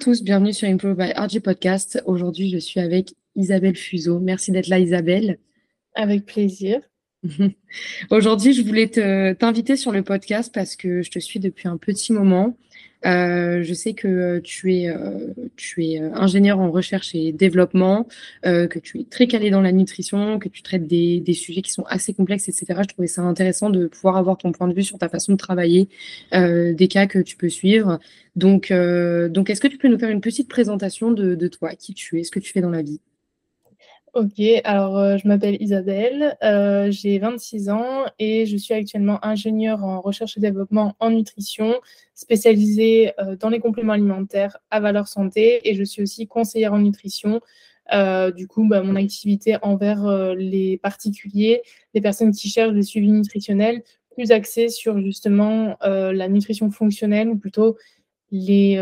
Tous, bienvenue sur Improve by RG Podcast. Aujourd'hui, je suis avec Isabelle Fuseau. Merci d'être là, Isabelle. Avec plaisir. Aujourd'hui, je voulais te, t'inviter sur le podcast parce que je te suis depuis un petit moment. Euh, je sais que tu es, euh, tu es euh, ingénieur en recherche et développement, euh, que tu es très calé dans la nutrition, que tu traites des, des, sujets qui sont assez complexes, etc. Je trouvais ça intéressant de pouvoir avoir ton point de vue sur ta façon de travailler, euh, des cas que tu peux suivre. Donc, donc est-ce que tu peux nous faire une petite présentation de, de toi, qui tu es, ce que tu fais dans la vie? Ok, alors euh, je m'appelle Isabelle, euh, j'ai 26 ans et je suis actuellement ingénieure en recherche et développement en nutrition, spécialisée euh, dans les compléments alimentaires à valeur santé et je suis aussi conseillère en nutrition. Du coup, bah, mon activité envers les particuliers, les personnes qui cherchent des suivis nutritionnels, plus axée sur justement la nutrition fonctionnelle ou plutôt les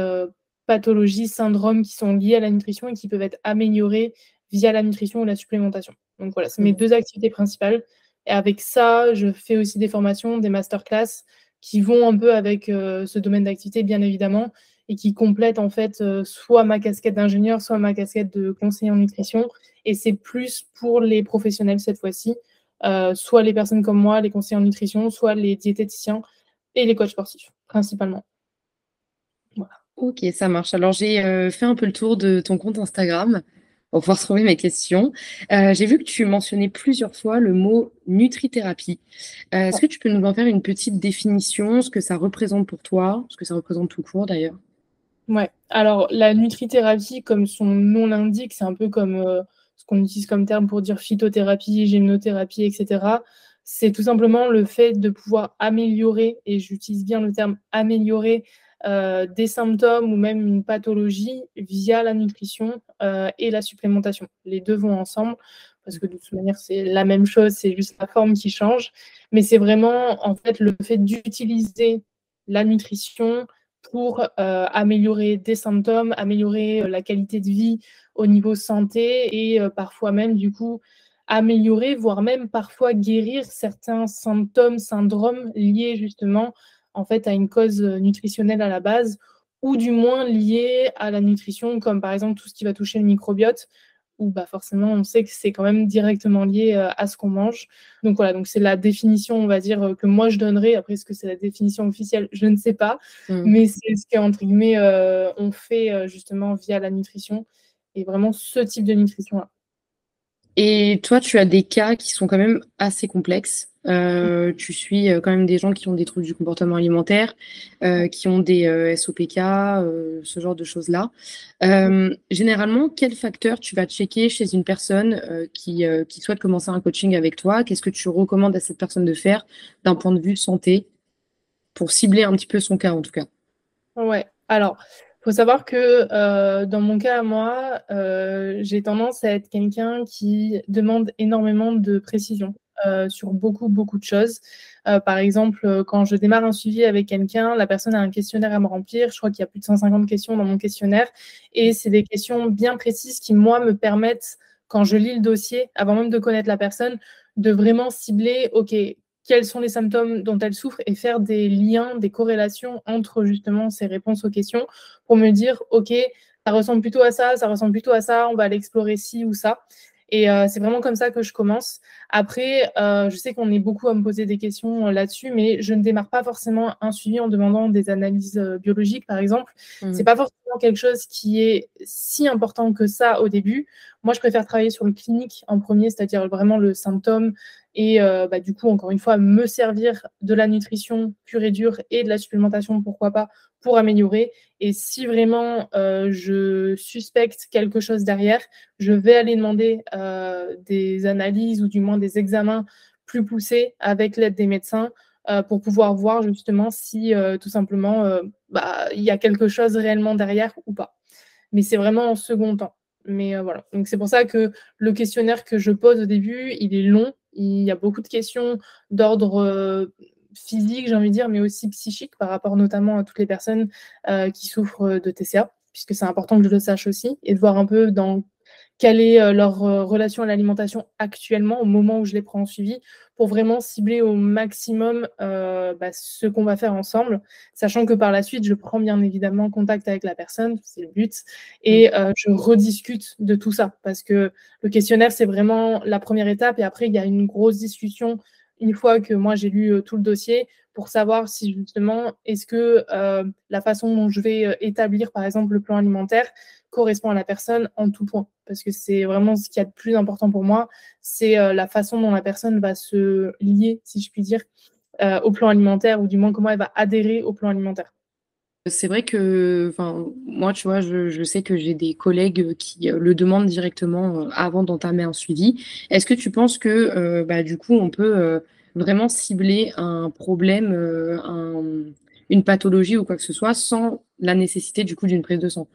pathologies, syndromes qui sont liés à la nutrition et qui peuvent être améliorés via la nutrition ou la supplémentation. Donc voilà, c'est mes mmh. deux activités principales. Et avec ça, je fais aussi des formations, des masterclass qui vont un peu avec euh, ce domaine d'activité, bien évidemment, et qui complètent en fait euh, soit ma casquette d'ingénieur, soit ma casquette de conseiller en nutrition. Et c'est plus pour les professionnels cette fois-ci, euh, soit les personnes comme moi, les conseillers en nutrition, soit les diététiciens et les coachs sportifs, principalement. Voilà. Ok, ça marche. Alors j'ai fait un peu le tour de ton compte Instagram pour pouvoir trouver mes questions. Euh, j'ai vu que tu mentionnais plusieurs fois le mot nutrithérapie. Euh, Est-ce que tu peux nous en faire une petite définition, ce que ça représente pour toi, ce que ça représente tout court d'ailleurs? Ouais, alors la nutrithérapie, comme son nom l'indique, c'est un peu comme euh, ce qu'on utilise comme terme pour dire phytothérapie, gymnothérapie, etc. C'est tout simplement le fait de pouvoir améliorer, et j'utilise bien le terme améliorer, euh, des symptômes ou même une pathologie via la nutrition euh, et la supplémentation. Les deux vont ensemble parce que de toute manière, c'est la même chose, c'est juste la forme qui change. Mais c'est vraiment en fait le fait d'utiliser la nutrition pour euh, améliorer des symptômes, améliorer la qualité de vie au niveau santé et parfois même du coup améliorer, voire même parfois guérir certains symptômes, syndromes liés justement en fait à une cause euh, nutritionnelle à la base, ou du moins liée à la nutrition, comme par exemple tout ce qui va toucher le microbiote, où bah forcément on sait que c'est quand même directement lié euh, à ce qu'on mange. Donc voilà, donc c'est la définition, on va dire, euh, que moi je donnerais. Après, est-ce que c'est la définition officielle? Je ne sais pas, mmh. mais c'est ce qu'entre guillemets euh, on fait justement via la nutrition et vraiment ce type de nutrition-là. Et toi, tu as des cas qui sont quand même assez complexes. Euh, tu suis euh, quand même des gens qui ont des troubles du comportement alimentaire, euh, qui ont des SOPK, ce genre de choses-là. Généralement, quel facteur tu vas checker chez une personne qui, qui souhaite commencer un coaching avec toi? Qu'est-ce que tu recommandes à cette personne de faire d'un point de vue santé pour cibler un petit peu son cas en tout cas? Ouais, alors faut savoir que dans mon cas moi, j'ai tendance à être quelqu'un qui demande énormément de précision. Euh, sur beaucoup, beaucoup de choses. Euh, par exemple, euh, quand je démarre un suivi avec quelqu'un, la personne a un questionnaire à me remplir. Je crois qu'il y a plus de 150 questions dans mon questionnaire. Et c'est des questions bien précises qui, moi, me permettent, quand je lis le dossier, avant même de connaître la personne, de vraiment cibler, OK, quels sont les symptômes dont elle souffre et faire des liens, des corrélations entre justement ces réponses aux questions pour me dire, OK, ça ressemble plutôt à ça, ça ressemble plutôt à ça, on va l'explorer ci ou ça. Et euh, c'est vraiment comme ça que je commence. Après, euh, je sais qu'on est beaucoup à me poser des questions euh, là-dessus, mais je ne démarre pas forcément un suivi en demandant des analyses euh, biologiques, par exemple. Mmh. C'est pas forcément quelque chose qui est si important que ça au début. Moi, je préfère travailler sur le clinique en premier, c'est-à-dire vraiment le symptôme et euh, bah, du coup, encore une fois, me servir de la nutrition pure et dure et de la supplémentation, pourquoi pas, pour améliorer. Et si vraiment euh, je suspecte quelque chose derrière, je vais aller demander euh, des analyses ou du moins des examens plus poussés avec l'aide des médecins pour pouvoir voir justement si tout simplement bah, il y a quelque chose réellement derrière ou pas. Mais c'est vraiment en second temps. Mais voilà. Donc c'est pour ça que le questionnaire que je pose au début, il est long. Il y a beaucoup de questions d'ordre physique, j'ai envie de dire, mais aussi psychique par rapport notamment à toutes les personnes euh, qui souffrent de TCA, puisque c'est important que je le sache aussi, et de voir un peu dans quelle est leur relation à l'alimentation actuellement au moment où je les prends en suivi pour vraiment cibler au maximum bah, ce qu'on va faire ensemble, sachant que par la suite, je prends bien évidemment contact avec la personne, c'est le but, et mmh. je rediscute de tout ça, parce que le questionnaire, c'est vraiment la première étape, et après, il y a une grosse discussion une fois que moi j'ai lu tout le dossier pour savoir si justement est-ce que la façon dont je vais établir par exemple le plan alimentaire correspond à la personne en tout point. Parce que c'est vraiment ce qui est a de plus important pour moi, c'est la façon dont la personne va se lier, si je puis dire, au plan alimentaire, ou du moins comment elle va adhérer au plan alimentaire. C'est vrai que, moi, tu vois, je, sais que j'ai des collègues qui le demandent directement avant d'entamer un suivi. Est-ce que tu penses que, bah, du coup, on peut vraiment cibler un problème, une pathologie ou quoi que ce soit, sans la nécessité, du coup, d'une prise de sang?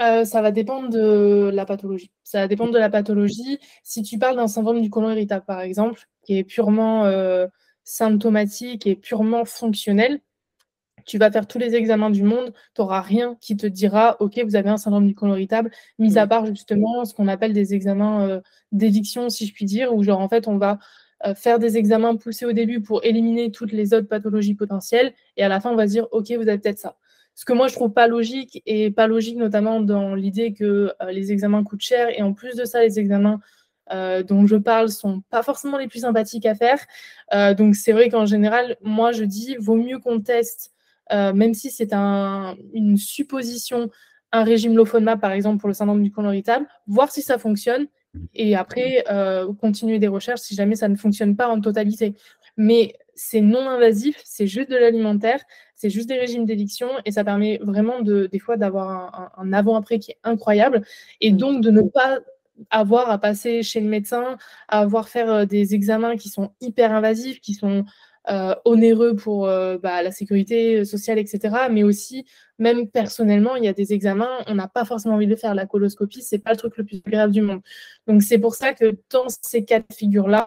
Euh, ça va dépendre de la pathologie. Ça va dépendre de la pathologie. Si tu parles d'un syndrome du côlon irritable, par exemple, qui est purement euh, symptomatique et purement fonctionnel, tu vas faire tous les examens du monde, tu n'auras rien qui te dira, OK, vous avez un syndrome du côlon irritable, mis à part justement ce qu'on appelle des examens euh, d'éviction, si je puis dire, où genre en fait on va faire des examens poussés au début pour éliminer toutes les autres pathologies potentielles, et à la fin on va se dire, OK, vous avez peut-être ça. Ce que moi, je trouve pas logique, et pas logique notamment dans l'idée que euh, les examens coûtent cher, et en plus de ça, les examens euh, dont je parle sont pas forcément les plus sympathiques à faire. Euh, donc c'est vrai qu'en général, moi, je dis, vaut mieux qu'on teste, même si c'est un, une supposition, un régime low par exemple, pour le syndrome du côlon irritable, voir si ça fonctionne, et après, continuer des recherches si jamais ça ne fonctionne pas en totalité. Mais c'est non invasif, c'est juste de l'alimentaire, c'est juste des régimes d'éviction et ça permet vraiment de, des fois d'avoir un, avant-après qui est incroyable et donc de ne pas avoir à passer chez le médecin, à avoir faire euh, des examens qui sont hyper invasifs, qui sont euh, onéreux pour euh, bah, la sécurité sociale, etc. Mais aussi, même personnellement, il y a des examens, on n'a pas forcément envie de faire. La coloscopie, c'est pas le truc le plus grave du monde. Donc c'est pour ça que dans ces cas de figure-là,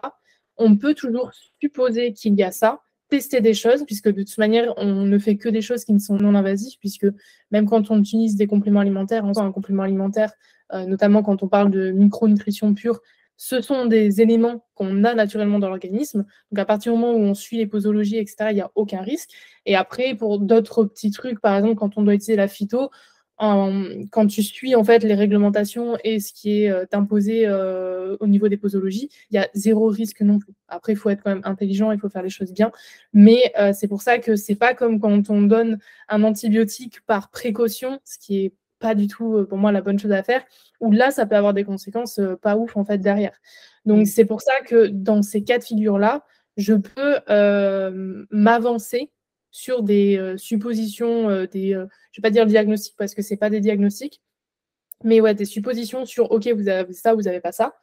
on peut toujours supposer qu'il y a ça, tester des choses, puisque de toute manière, on ne fait que des choses qui ne sont non invasives, puisque même quand on utilise des compléments alimentaires, on un complément alimentaire, euh, notamment quand on parle de micronutrition pure, ce sont des éléments qu'on a naturellement dans l'organisme. Donc à partir du moment où on suit les posologies, etc., il n'y a aucun risque. Et après, pour d'autres petits trucs, par exemple, quand on doit utiliser la phyto, quand tu suis en fait les réglementations et ce qui est euh, imposé euh, au niveau des posologies, il y a zéro risque non plus. Après, il faut être quand même intelligent, il faut faire les choses bien. Mais euh, c'est pour ça que c'est pas comme quand on donne un antibiotique par précaution, ce qui est pas du tout pour moi la bonne chose à faire, où là ça peut avoir des conséquences pas ouf en fait derrière. Donc mmh. c'est pour ça que dans ces cas de figure là, je peux m'avancer sur des euh, suppositions, euh, des, euh, je ne vais pas dire diagnostic parce que ce n'est pas des diagnostics, mais ouais, des suppositions sur OK, vous avez ça, vous n'avez pas ça.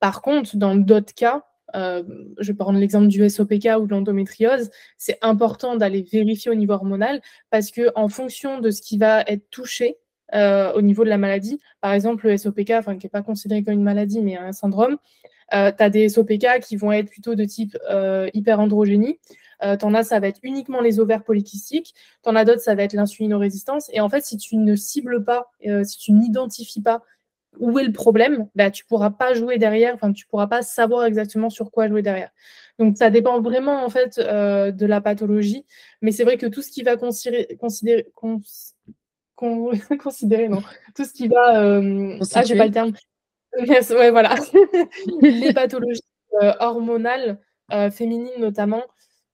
Par contre, dans d'autres cas, je vais prendre l'exemple du SOPK ou de l'endométriose, c'est important d'aller vérifier au niveau hormonal parce que en fonction de ce qui va être touché au niveau de la maladie, par exemple le SOPK, qui n'est pas considéré comme une maladie mais un syndrome, tu as des SOPK qui vont être plutôt de type hyperandrogénie. Euh, t'en as, ça va être uniquement les ovaires polykystiques. T'en as d'autres, ça va être l'insulinorésistance. Et en fait, si tu ne cibles pas, euh, si tu n'identifies pas où est le problème, bah, tu ne pourras pas jouer derrière, enfin, tu ne pourras pas savoir exactement sur quoi jouer derrière. Donc, ça dépend vraiment, en fait, euh, de la pathologie. Mais c'est vrai que tout ce qui va considérer, considérer, considérer non, tout ce qui va, euh, ah, j'ai pas le terme. ouais, voilà. les pathologies hormonales, féminines notamment,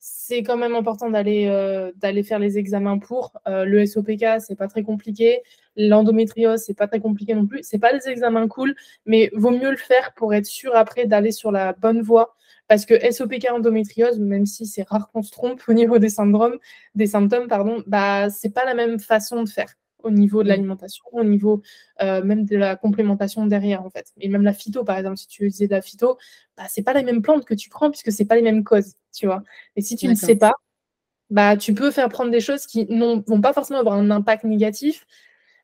c'est quand même important d'aller euh, d'aller faire les examens pour. Euh, le SOPK, c'est pas très compliqué. L'endométriose, c'est pas très compliqué non plus. C'est pas des examens cool, mais vaut mieux le faire pour être sûr après d'aller sur la bonne voie. Parce que SOPK endométriose, même si c'est rare qu'on se trompe au niveau des syndromes, des symptômes, pardon, bah c'est pas la même façon de faire au niveau de mm. l'alimentation, au niveau euh, même de la complémentation derrière en fait. Et même la phyto, par exemple, si tu utilises de la phyto, bah, c'est pas les mêmes plantes que tu prends puisque c'est pas les mêmes causes, tu vois. Et si tu ne sais pas, bah tu peux faire prendre des choses qui ne vont pas forcément avoir un impact négatif,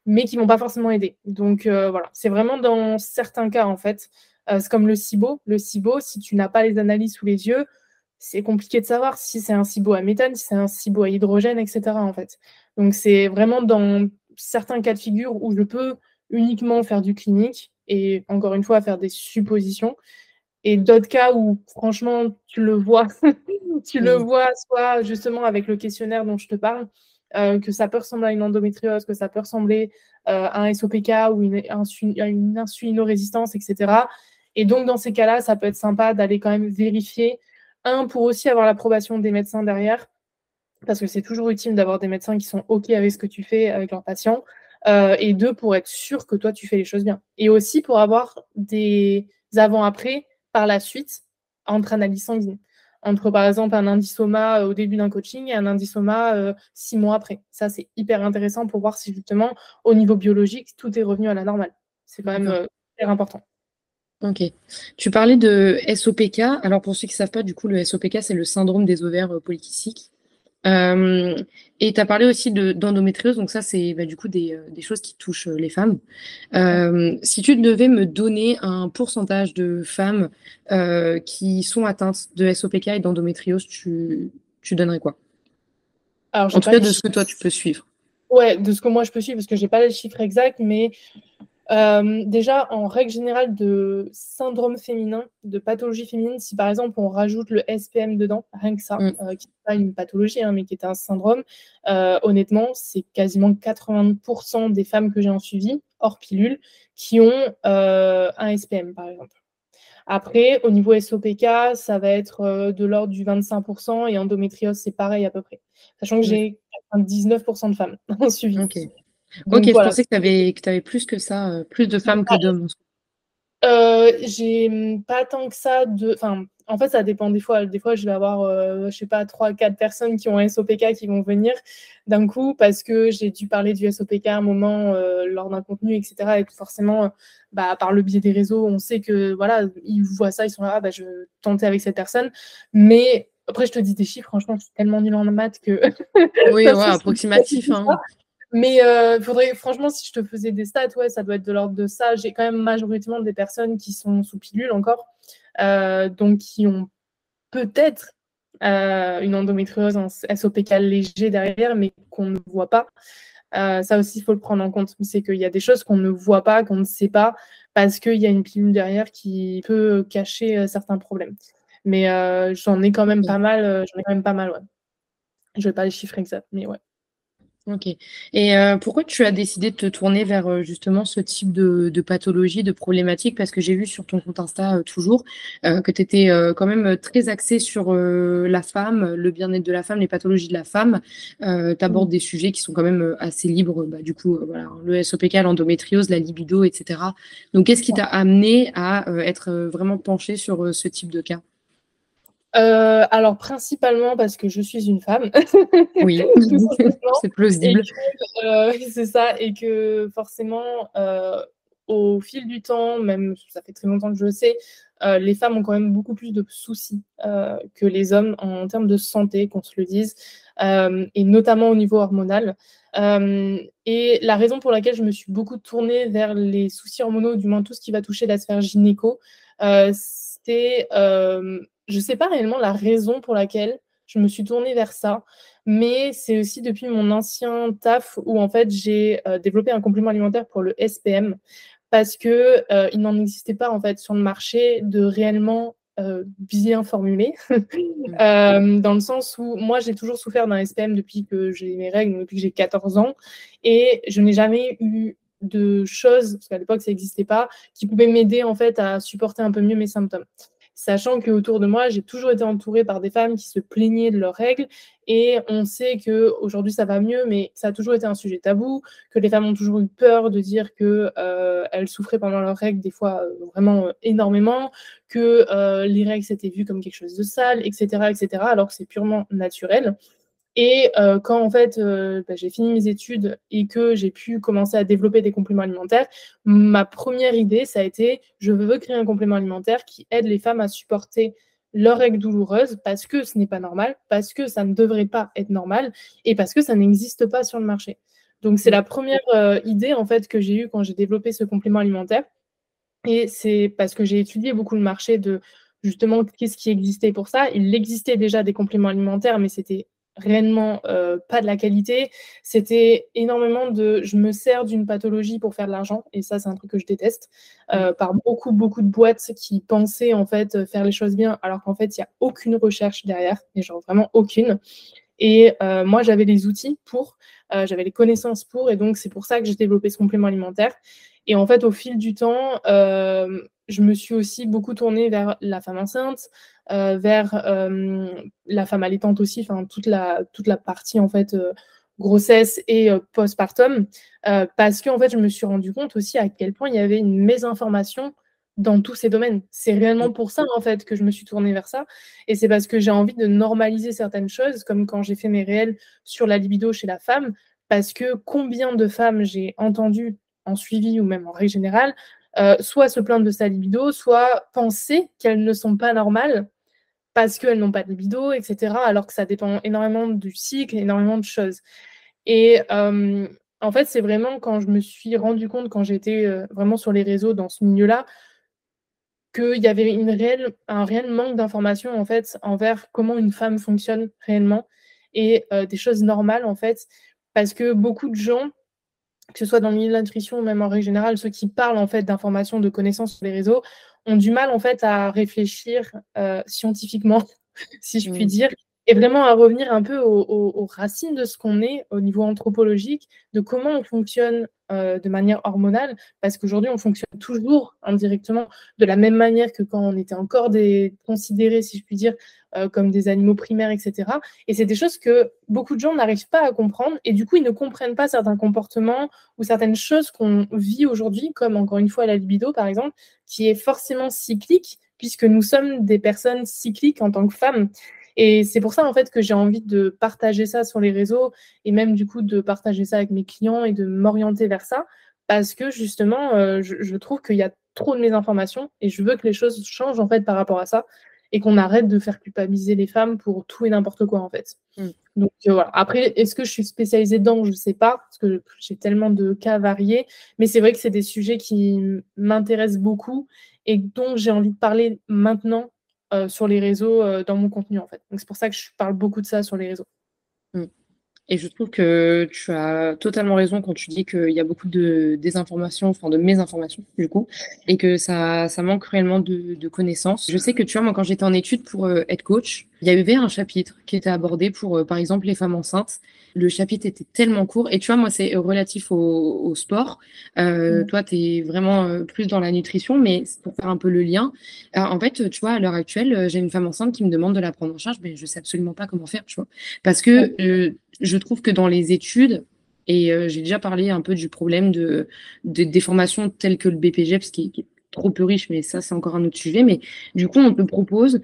mais qui vont pas forcément aider. Donc euh, voilà, c'est vraiment dans certains cas en fait. Euh, c'est comme le SIBO. Le SIBO, si tu n'as pas les analyses sous les yeux, c'est compliqué de savoir si c'est un SIBO à méthane, si c'est un SIBO à hydrogène, etc. En fait. Donc c'est vraiment dans certains cas de figure où je peux uniquement faire du clinique et encore une fois faire des suppositions. Et d'autres cas où franchement tu le vois, tu le vois soit justement avec le questionnaire dont je te parle, euh, que ça peut ressembler à une endométriose, que ça peut ressembler euh, à un SOPK ou une, une insulinorésistance, etc. Et donc dans ces cas-là, ça peut être sympa d'aller quand même vérifier, un, pour aussi avoir l'approbation des médecins derrière, parce que c'est toujours utile d'avoir des médecins qui sont OK avec ce que tu fais avec leurs patients, euh, et deux, pour être sûr que toi, tu fais les choses bien. Et aussi pour avoir des avant-après par la suite entre analyses sanguines. Entre, par exemple, un indisoma euh, au début d'un coaching et un indisoma euh, six mois après. Ça, c'est hyper intéressant pour voir si, justement, au niveau biologique, tout est revenu à la normale. C'est quand même euh, hyper important. Ok. Tu parlais de SOPK. Alors, pour ceux qui ne savent pas, du coup, le SOPK, c'est le syndrome des ovaires polykystiques. Euh, et tu as parlé aussi d'endométriose, donc ça, c'est bah, du coup des, euh, des, choses qui touchent euh, les femmes. Euh, si tu devais me donner un pourcentage de femmes euh, qui sont atteintes de SOPK et d'endométriose, tu, tu donnerais quoi? Alors, En tout cas, de ce que toi, tu peux suivre. Ouais, de ce que moi, je peux suivre, parce que j'ai pas les chiffres exacts, mais euh, déjà, en règle générale de syndrome féminin, de pathologie féminine, si par exemple on rajoute le SPM dedans, rien que ça, mm. euh, qui n'est pas une pathologie, hein, mais qui est un syndrome, euh, honnêtement, c'est quasiment 80% des femmes que j'ai en suivi, hors pilule, qui ont un SPM, par exemple. Après, au niveau SOPK, ça va être de l'ordre du 25% et endométriose, c'est pareil à peu près. Sachant que mm. j'ai 19% de femmes en suivi. Ok, je pensais que tu avais, avais, plus que ça, euh, plus de femmes que d'hommes. Euh, j'ai pas tant que ça de. Enfin, en fait, ça dépend des fois. Des fois, je vais avoir, euh, je sais pas, trois, quatre personnes qui ont un SOPK qui vont venir d'un coup parce que j'ai dû parler du SOPK à un moment euh, lors d'un contenu, etc. Et forcément, bah, par le biais des réseaux, on sait que voilà, ils voient ça, ils sont là, ah, bah, je vais tenter avec cette personne. Mais après, je te dis des chiffres, franchement, c'est tellement nul en maths que. oui, ouais, approximatif. Hein. Mais euh, faudrait, franchement, si je te faisais des stats, ouais, ça doit être de l'ordre de ça. J'ai quand même majoritairement des personnes qui sont sous pilule encore, euh, donc qui ont peut-être euh, une endométriose en SOPK léger derrière, mais qu'on ne voit pas. Ça aussi, il faut le prendre en compte. C'est qu'il y a des choses qu'on ne voit pas, qu'on ne sait pas, parce qu'il y a une pilule derrière qui peut cacher certains problèmes. Mais j'en ai quand même pas mal. j'en ai quand même pas mal, ouais. Je vais pas les chiffres exacts, mais ouais. Ok. Et euh, pourquoi tu as décidé de te tourner vers euh, justement ce type de, de, pathologie, de problématique? Parce que j'ai vu sur ton compte Insta euh, toujours que tu étais quand même très axé sur la femme, le bien-être de la femme, les pathologies de la femme. tu abordes mmh. des sujets qui sont quand même assez libres, bah, du coup, voilà, le SOPK, l'endométriose, la libido, etc. Donc, qu'est-ce qui t'a amené à être vraiment penché sur ce type de cas? Euh, alors, principalement parce que je suis une femme. oui, c'est plausible. Euh, c'est ça, et que forcément, euh, au fil du temps, même ça fait très longtemps que je le sais, les femmes ont quand même beaucoup plus de soucis que les hommes en termes de santé, qu'on se le dise, et notamment au niveau hormonal. et la raison pour laquelle je me suis beaucoup tournée vers les soucis hormonaux, du moins tout ce qui va toucher la sphère gynéco, c'était je ne sais pas réellement la raison pour laquelle je me suis tournée vers ça, mais c'est aussi depuis mon ancien taf où en fait j'ai euh, développé un complément alimentaire pour le SPM parce que euh, il n'en existait pas en fait sur le marché de réellement euh, bien formulé, dans le sens où moi j'ai toujours souffert d'un SPM depuis que j'ai mes règles, depuis que j'ai 14 ans, et je n'ai jamais eu de choses, parce qu'à l'époque ça n'existait pas, qui pouvaient m'aider en fait à supporter un peu mieux mes symptômes sachant qu'autour de moi, j'ai toujours été entourée par des femmes qui se plaignaient de leurs règles. Et on sait qu'aujourd'hui, ça va mieux, mais ça a toujours été un sujet tabou, que les femmes ont toujours eu peur de dire qu'elles euh, souffraient pendant leurs règles, des fois euh, vraiment euh, énormément, que les règles, c'était vu comme quelque chose de sale, etc., etc., alors que c'est purement naturel. Et euh, quand en fait euh, bah, j'ai fini mes études et que j'ai pu commencer à développer des compléments alimentaires, ma première idée, ça a été je veux créer un complément alimentaire qui aide les femmes à supporter leurs règles douloureuses parce que ce n'est pas normal, parce que ça ne devrait pas être normal et parce que ça n'existe pas sur le marché. Donc c'est la première euh, idée en fait que j'ai eue quand j'ai développé ce complément alimentaire. Et c'est parce que j'ai étudié beaucoup le marché de justement qu'est-ce qui existait pour ça. Il existait déjà des compléments alimentaires, mais c'était réellement euh, pas de la qualité. C'était énormément de je me sers d'une pathologie pour faire de l'argent, et ça, c'est un truc que je déteste, euh, par beaucoup, beaucoup de boîtes qui pensaient en fait faire les choses bien, alors qu'en fait, il n'y a aucune recherche derrière, et genre vraiment aucune. Et euh, moi, j'avais les outils pour, j'avais les connaissances pour, et donc c'est pour ça que j'ai développé ce complément alimentaire. Et en fait, au fil du temps, je me suis aussi beaucoup tournée vers la femme enceinte, euh, vers euh, la femme allaitante aussi, enfin toute la, toute la partie en fait euh, grossesse et postpartum, parce que en fait je me suis rendu compte aussi à quel point il y avait une mésinformation dans tous ces domaines. C'est réellement pour ça en fait que je me suis tournée vers ça, et c'est parce que j'ai envie de normaliser certaines choses, comme quand j'ai fait mes réels sur la libido chez la femme, parce que combien de femmes j'ai entendu en suivi ou même en règle générale, soit se plaindre de sa libido, soit penser qu'elles ne sont pas normales parce qu'elles n'ont pas de libido, etc. Alors que ça dépend énormément du cycle, énormément de choses. Et euh, en fait, c'est vraiment quand je me suis rendu compte, quand j'étais euh, vraiment sur les réseaux dans ce milieu-là, qu'il y avait un réel manque d'informations en fait envers comment une femme fonctionne réellement et euh, des choses normales en fait, parce que beaucoup de gens, que ce soit dans le milieu de la ou même en règle générale, ceux qui parlent en fait d'informations, de connaissances sur les réseaux, ont du mal en fait à réfléchir euh, scientifiquement, si je puis dire, et vraiment à revenir un peu aux, racines de ce qu'on est au niveau anthropologique, de comment on fonctionne euh, de manière hormonale, parce qu'aujourd'hui on fonctionne toujours indirectement de la même manière que quand on était encore des, considérés, si je puis dire, euh, comme des animaux primaires, etc. Et c'est des choses que beaucoup de gens n'arrivent pas à comprendre, et du coup ils ne comprennent pas certains comportements ou certaines choses qu'on vit aujourd'hui, comme encore une fois la libido par exemple, qui est forcément cyclique, puisque nous sommes des personnes cycliques en tant que femmes. Et c'est pour ça, en fait, que j'ai envie de partager ça sur les réseaux et même, du coup, de partager ça avec mes clients et de m'orienter vers ça parce que, justement, euh, je, trouve qu'il y a trop de mésinformations et je veux que les choses changent, en fait, par rapport à ça et qu'on arrête de faire culpabiliser les femmes pour tout et n'importe quoi, en fait. Mm. Donc, euh, voilà. Après, est-ce que je suis spécialisée dedans Je ne sais pas parce que j'ai tellement de cas variés. Mais c'est vrai que c'est des sujets qui m'intéressent beaucoup et dont j'ai envie de parler maintenant euh, sur les réseaux euh, dans mon contenu en fait. Donc c'est pour ça que je parle beaucoup de ça sur les réseaux. Mmh. Et je trouve que tu as totalement raison quand tu dis qu'il y a beaucoup de désinformations, enfin de mésinformations du coup, et que ça, ça manque réellement de, de connaissances. Je sais que tu vois, moi quand j'étais en études pour euh, être coach, il y avait un chapitre qui était abordé pour, par exemple, les femmes enceintes le chapitre était tellement court. Et tu vois, moi, c'est relatif au, sport. Euh, mm. Toi, tu es vraiment euh, plus dans la nutrition, mais pour faire un peu le lien, euh, en fait, tu vois, à l'heure actuelle, j'ai une femme enceinte qui me demande de la prendre en charge, mais je sais absolument pas comment faire, tu vois. Parce que je trouve que dans les études, et j'ai déjà parlé un peu du problème de, des formations telles que le BPG, parce qu'il est trop peu riche, mais ça, c'est encore un autre sujet. Mais du coup, on te propose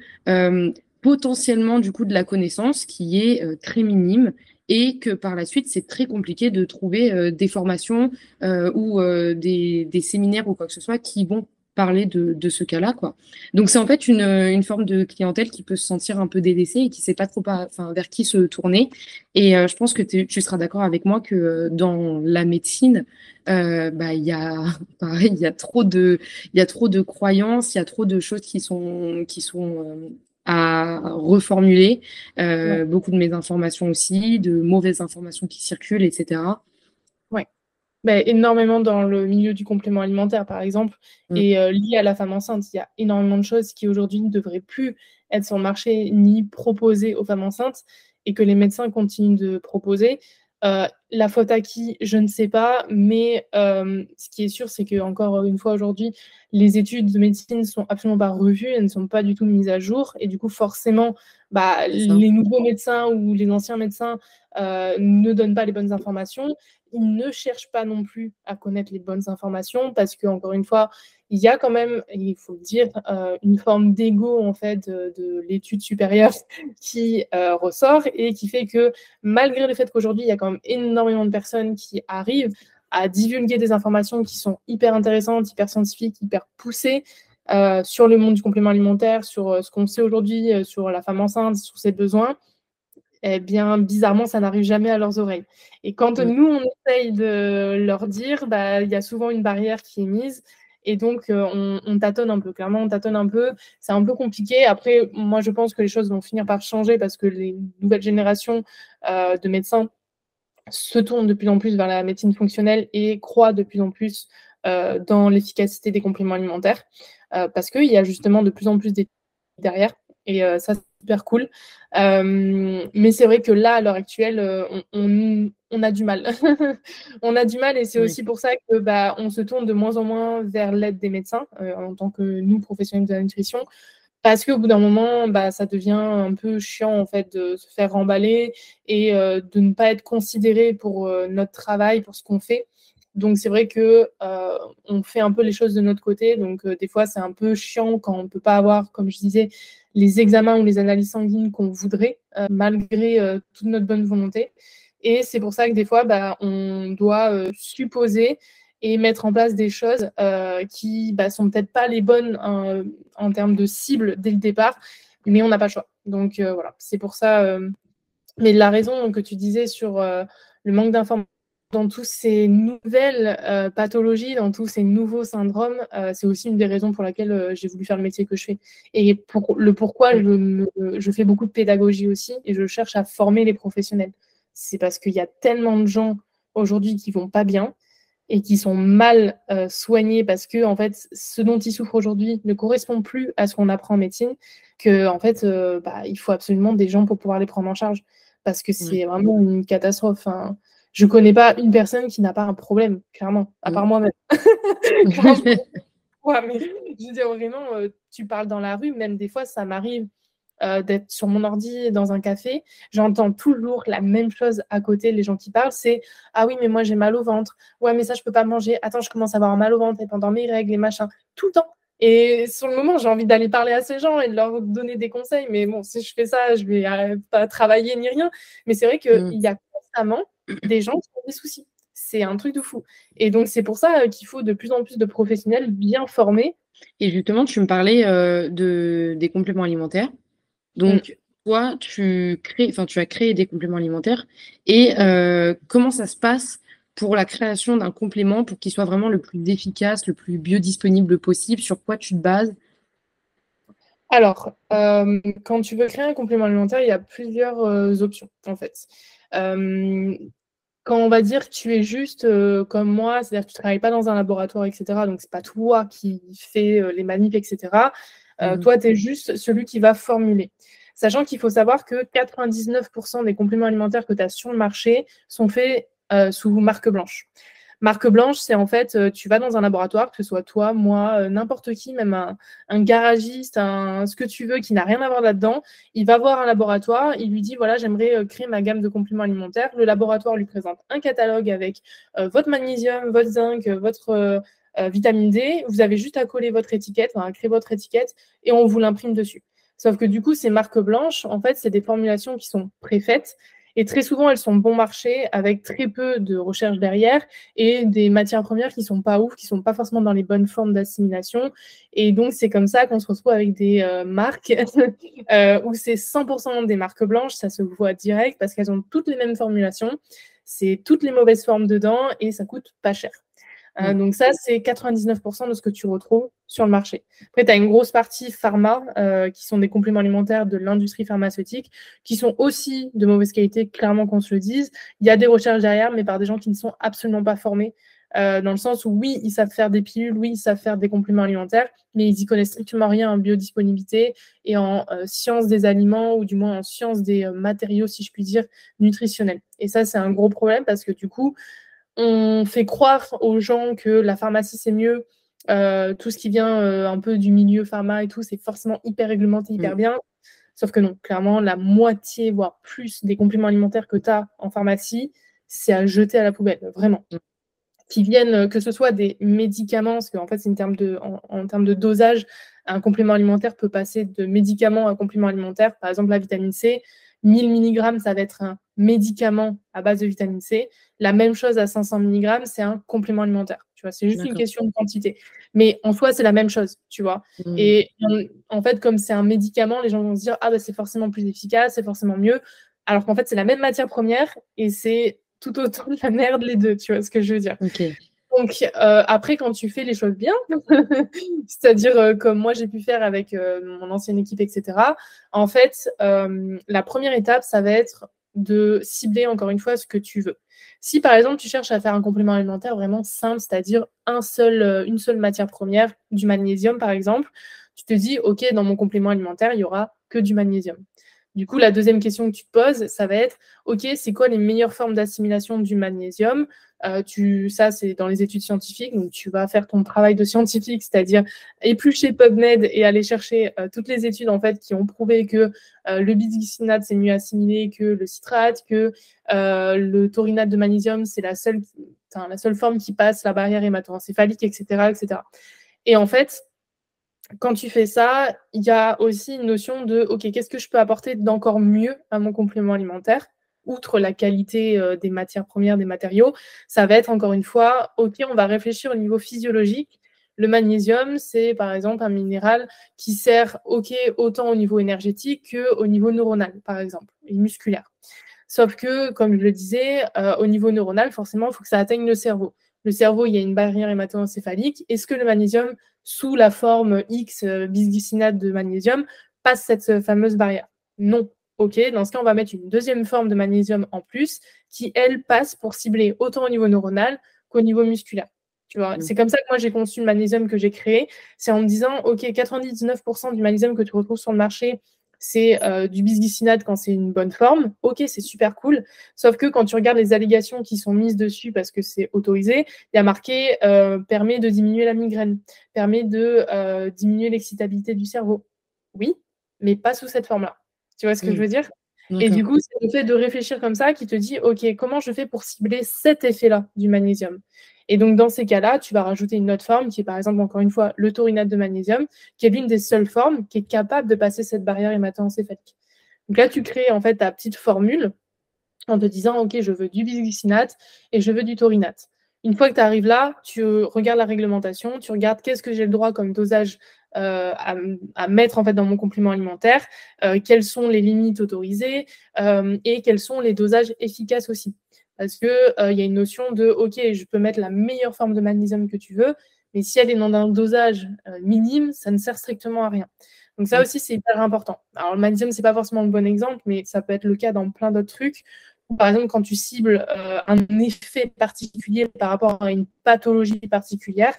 potentiellement du coup de la connaissance qui est très minime et que par la suite, c'est très compliqué de trouver euh, des formations euh, ou euh, des, séminaires ou quoi que ce soit qui vont parler de, ce cas-là. Donc c'est en fait une, forme de clientèle qui peut se sentir un peu délaissée et qui ne sait pas trop vers qui se tourner. Et je pense que tu seras d'accord avec moi que dans la médecine, il y a trop de, croyances, il y a trop de choses qui sont à reformuler, euh, beaucoup de mésinformations aussi, de mauvaises informations qui circulent, etc. Oui, bah, énormément dans le milieu du complément alimentaire, par exemple, mm. et euh, lié à la femme enceinte. Il y a énormément de choses qui aujourd'hui ne devraient plus être sur le marché ni proposées aux femmes enceintes et que les médecins continuent de proposer. Euh, la faute à qui, je ne sais pas, mais euh, ce qui est sûr, c'est que encore une fois aujourd'hui, les études de médecine ne sont absolument pas revues, elles ne sont pas du tout mises à jour, et du coup, forcément, bah, les nouveaux médecins ou les anciens médecins euh, ne donnent pas les bonnes informations. Ils ne cherchent pas non plus à connaître les bonnes informations parce que, encore une fois, il y a quand même, il faut le dire, euh, une forme d'ego en fait de, l'étude supérieure qui euh, ressort et qui fait que malgré le fait qu'aujourd'hui il y a quand même énormément de personnes qui arrivent à divulguer des informations qui sont hyper intéressantes, hyper scientifiques, hyper poussées euh, sur le monde du complément alimentaire, sur ce qu'on sait aujourd'hui sur la femme enceinte, sur ses besoins, eh bien, bizarrement, ça n'arrive jamais à leurs oreilles. Et quand nous, on essaye de leur dire, bah, il y a souvent une barrière qui est mise Et donc, on, on, tâtonne un peu. Clairement, on tâtonne un peu. C'est un peu compliqué. Après, moi, je pense que les choses vont finir par changer parce que les nouvelles générations de médecins se tournent de plus en plus vers la médecine fonctionnelle et croient de plus en plus dans l'efficacité des compléments alimentaires. parce qu'il y a justement de plus en plus d'études derrière. Et euh, ça, c'est super cool. Euh, mais c'est vrai que là, à l'heure actuelle, euh, on, a du mal. on a du mal et c'est aussi pour ça que bah, on se tourne de moins en moins vers l'aide des médecins en tant que nous, professionnels de la nutrition. Parce qu'au bout d'un moment, bah, ça devient un peu chiant en fait de se faire remballer et de ne pas être considéré pour notre travail, pour ce qu'on fait. Donc c'est vrai que on fait un peu les choses de notre côté. Donc des fois c'est un peu chiant quand on ne peut pas avoir, comme je disais, les examens ou les analyses sanguines qu'on voudrait, euh, malgré euh, toute notre bonne volonté. Et c'est pour ça que des fois, bah, on doit euh, supposer et mettre en place des choses qui bah, sont peut-être pas les bonnes en termes de cible dès le départ, mais on n'a pas le choix. Donc voilà, c'est pour ça. mais la raison que tu disais sur le manque d'informations dans toutes ces nouvelles euh, pathologies, dans tous ces nouveaux syndromes, euh, c'est aussi une des raisons pour laquelle euh, j'ai voulu faire le métier que je fais. Et pour, le pourquoi je, je, fais beaucoup de pédagogie aussi et je cherche à former les professionnels. C'est parce qu'il y a tellement de gens aujourd'hui qui vont pas bien et qui sont mal soignés parce que en fait, ce dont ils souffrent aujourd'hui ne correspond plus à ce qu'on apprend en médecine, que en fait, bah, il faut absolument des gens pour pouvoir les prendre en charge parce que c'est vraiment une catastrophe. Hein je connais pas une personne qui n'a pas un problème, clairement, à part mm. moi-même. ouais, mais je veux dire, vraiment, euh, tu parles dans la rue, même des fois, ça m'arrive euh, d'être sur mon ordi dans un café, j'entends toujours la même chose à côté, les gens qui parlent, c'est Ah oui, mais moi j'ai mal au ventre. Ouais, mais ça, je peux pas manger. Attends, je commence à avoir mal au ventre et pendant mes règles et machin, tout le temps. Et sur le moment, j'ai envie d'aller parler à ces gens et de leur donner des conseils. Mais bon, si je fais ça, je vais euh, pas travailler ni rien. Mais c'est vrai qu'il mm. y a constamment des gens qui ont des soucis. C'est un truc de fou. Et donc, c'est pour ça euh, qu'il faut de plus en plus de professionnels bien formés. Et justement, tu me parlais euh, de, des compléments alimentaires. Donc, mm. toi, tu, crées, enfin, tu as créé des compléments alimentaires. Et euh, comment ça se passe pour la création d'un complément pour qu'il soit vraiment le plus efficace, le plus biodisponible possible? Sur quoi tu te bases? Alors, quand tu veux créer un complément alimentaire, il y a plusieurs options en fait quand on va dire que tu es juste euh, comme moi, c'est-à-dire que tu ne travailles pas dans un laboratoire, etc., donc ce n'est pas toi qui fais euh, les manifs, etc., euh, mmh toi, tu es juste celui qui va formuler. Sachant qu'il faut savoir que 99% des compléments alimentaires que tu as sur le marché sont faits sous marque blanche. Marque blanche, c'est en fait, euh, tu vas dans un laboratoire, que ce soit toi, moi, euh, n'importe qui, même un, garagiste, un, ce que tu veux, qui n'a rien à voir là-dedans. Il va voir un laboratoire, il lui dit, voilà, j'aimerais euh, créer ma gamme de compléments alimentaires. Le laboratoire lui présente un catalogue avec votre magnésium, votre zinc, votre vitamine D. Vous avez juste à coller votre étiquette, à créer votre étiquette, et on vous l'imprime dessus. Sauf que du coup, ces marques blanches, en fait, c'est des formulations qui sont préfaites et très souvent, elles sont bon marché avec très peu de recherche derrière et des matières premières qui sont pas ouf, qui sont pas forcément dans les bonnes formes d'assimilation. Et donc, c'est comme ça qu'on se retrouve avec des euh, marques euh, où c'est 100% des marques blanches. Ça se voit direct parce qu'elles ont toutes les mêmes formulations. C'est toutes les mauvaises formes dedans et ça coûte pas cher. Euh, mm. donc ça, c'est 99% de ce que tu retrouves sur le marché. Après, tu as une grosse partie pharma, euh, qui sont des compléments alimentaires de l'industrie pharmaceutique, qui sont aussi de mauvaise qualité, clairement qu'on se le dise. Il y a des recherches derrière, mais par des gens qui ne sont absolument pas formés, euh, dans le sens où oui, ils savent faire des pilules, oui, ils savent faire des compléments alimentaires, mais ils y connaissent strictement rien en biodisponibilité et en science des aliments, ou du moins en science des matériaux, si je puis dire, nutritionnels. Et ça, c'est un gros problème parce que du coup, on fait croire aux gens que la pharmacie c'est mieux, euh, tout ce qui vient euh, un peu du milieu pharma et tout, c'est forcément hyper réglementé, hyper mm. bien. Sauf que non, clairement, la moitié, voire plus des compléments alimentaires que tu as en pharmacie, c'est à jeter à la poubelle, vraiment. Mm. Qui viennent, que ce soit des médicaments, parce qu'en fait, c'est de, en, termes de dosage, un complément alimentaire peut passer de médicament à complément alimentaire. Par exemple, la vitamine C, 1000 mg, ça va être un médicament à base de vitamine C. La même chose à 500 mg, c'est un complément alimentaire. Tu vois, c'est juste une question de quantité. Mais en soi, c'est la même chose, tu vois. Mmh. Et en, fait, comme c'est un médicament, les gens vont se dire ah bah c'est forcément plus efficace, c'est forcément mieux. Alors qu'en fait, c'est la même matière première et c'est tout autant de la merde les deux. Tu vois ce que je veux dire Donc, euh, après, quand tu fais les choses bien, c'est-à-dire euh, comme moi j'ai pu faire avec euh, mon ancienne équipe, etc., en fait, la première étape, ça va être de cibler encore une fois ce que tu veux. Si par exemple tu cherches à faire un complément alimentaire vraiment simple, c'est-à-dire un seul, une seule matière première, du magnésium par exemple, tu te dis, OK, dans mon complément alimentaire, il n'y aura que du magnésium. Du coup, la deuxième question que tu poses, ça va être, OK, c'est quoi les meilleures formes d'assimilation du magnésium? Euh, tu, Ça, c'est dans les études scientifiques. Donc, tu vas faire ton travail de scientifique, c'est-à-dire éplucher PubMed et aller chercher euh, toutes les études en fait qui ont prouvé que euh, le bisglycinate, c'est mieux assimilé que le citrate, que le taurinate de magnésium, c'est la seule, la seule forme qui passe la barrière hémato-encéphalique, etc., etc. Et en fait, quand tu fais ça, il y a aussi une notion de OK, qu'est-ce que je peux apporter d'encore mieux à mon complément alimentaire? Outre la qualité euh, des matières premières, des matériaux, ça va être encore une fois OK, on va réfléchir au niveau physiologique. Le magnésium, c'est par exemple un minéral qui sert OK autant au niveau énergétique qu'au niveau neuronal, par exemple, et musculaire. Sauf que, comme je le disais, euh, au niveau neuronal, forcément, il faut que ça atteigne le cerveau. Le cerveau, il y a une barrière hémato-encéphalique. Est-ce que le magnésium sous la forme X euh, bisglycinate de magnésium passe cette euh, fameuse barrière Non. OK, dans ce cas, on va mettre une deuxième forme de magnésium en plus qui, elle, passe pour cibler autant au niveau neuronal qu'au niveau musculaire. Tu vois, mmh. c'est comme ça que moi j'ai conçu le magnésium que j'ai créé. C'est en me disant, OK, 99% du magnésium que tu retrouves sur le marché, c'est euh, du bisglycinate quand c'est une bonne forme. Ok, c'est super cool. Sauf que quand tu regardes les allégations qui sont mises dessus parce que c'est autorisé, il y a marqué euh, permet de diminuer la migraine, permet de euh, diminuer l'excitabilité du cerveau. Oui, mais pas sous cette forme-là. Tu vois ce que je veux dire? Et du coup, c'est le fait de réfléchir comme ça qui te dit, OK, comment je fais pour cibler cet effet-là du magnésium? Et donc, dans ces cas-là, tu vas rajouter une autre forme qui est, par exemple, encore une fois, le taurinate de magnésium, qui est l'une des seules formes qui est capable de passer cette barrière hémato-encéphalique. Donc là, tu crées en fait ta petite formule en te disant, OK, je veux du bisglycinate et je veux du taurinate. Une fois que tu arrives là, tu regardes la réglementation, tu regardes qu'est-ce que j'ai le droit comme dosage euh, à, mettre en fait dans mon complément alimentaire, euh, quelles sont les limites autorisées euh, et quels sont les dosages efficaces aussi. Parce qu'il euh, y a une notion de, OK, je peux mettre la meilleure forme de magnésium que tu veux, mais si elle est dans un dosage euh, minime, ça ne sert strictement à rien. Donc ça aussi, c'est hyper important. Alors le magnésium, ce n'est pas forcément le bon exemple, mais ça peut être le cas dans plein d'autres trucs. Par exemple, quand tu cibles euh, un effet particulier par rapport à une pathologie particulière,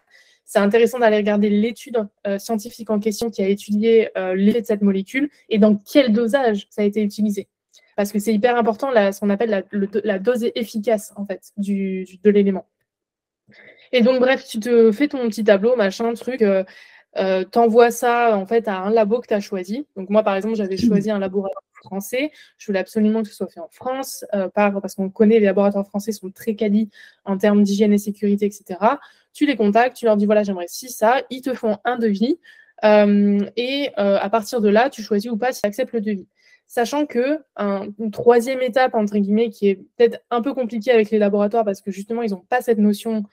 c'est intéressant d'aller regarder l'étude scientifique en question qui a étudié l'effet de cette molécule et dans quel dosage ça a été utilisé parce que c'est hyper important ce qu'on appelle la, dose efficace en fait du, de l'élément. Et donc bref, tu te fais ton petit tableau, machin, truc, euh, euh t'envoies ça en fait à un labo que tu as choisi. Donc moi par exemple, j'avais choisi un laboratoire français. Je voulais absolument que ce soit fait en France, euh, parce qu'on connaît les laboratoires français sont très quali en termes d'hygiène et sécurité, etc. Tu les contactes, tu leur dis voilà j'aimerais si ça, ils te font un devis. Et à partir de là, tu choisis ou pas si tu acceptes le devis sachant que une troisième étape, entre guillemets, qui est peut-être un peu compliquée avec les laboratoires parce que justement, ils n'ont pas cette notion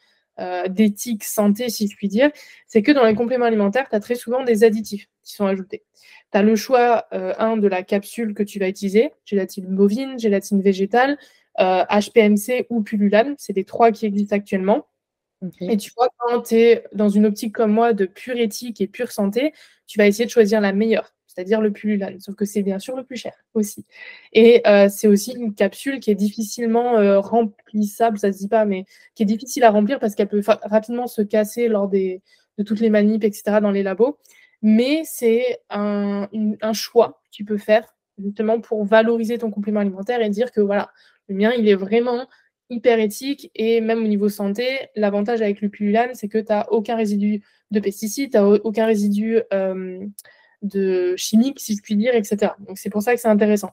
euh, d'éthique santé, si je puis dire, c'est que dans les compléments alimentaires, tu as très souvent des additifs qui sont ajoutés. Tu as le choix, euh, un, de la capsule que tu vas utiliser, gélatine bovine, gélatine végétale, HPMC euh, ou pullulane, c'est les trois qui existent actuellement. Et tu vois, quand tu es dans une optique comme moi de pure éthique et pure santé, tu vas essayer de choisir la meilleure c'est-à-dire le pullulane, sauf que c'est bien sûr le plus cher aussi. Et euh, c'est aussi une capsule qui est difficilement euh, remplissable, ça se dit pas, mais qui est difficile à remplir parce qu'elle peut rapidement se casser lors des, de toutes les manips, etc. dans les labos. Mais c'est un, choix que tu peux faire justement pour valoriser ton complément alimentaire et dire que voilà, le mien, il est vraiment hyper éthique et même au niveau santé, l'avantage avec le pullulane, c'est que tu n'as aucun résidu de pesticides, tu n'as aucun résidu euh, de chimique, si je puis dire, etc. Donc c'est pour ça que c'est intéressant.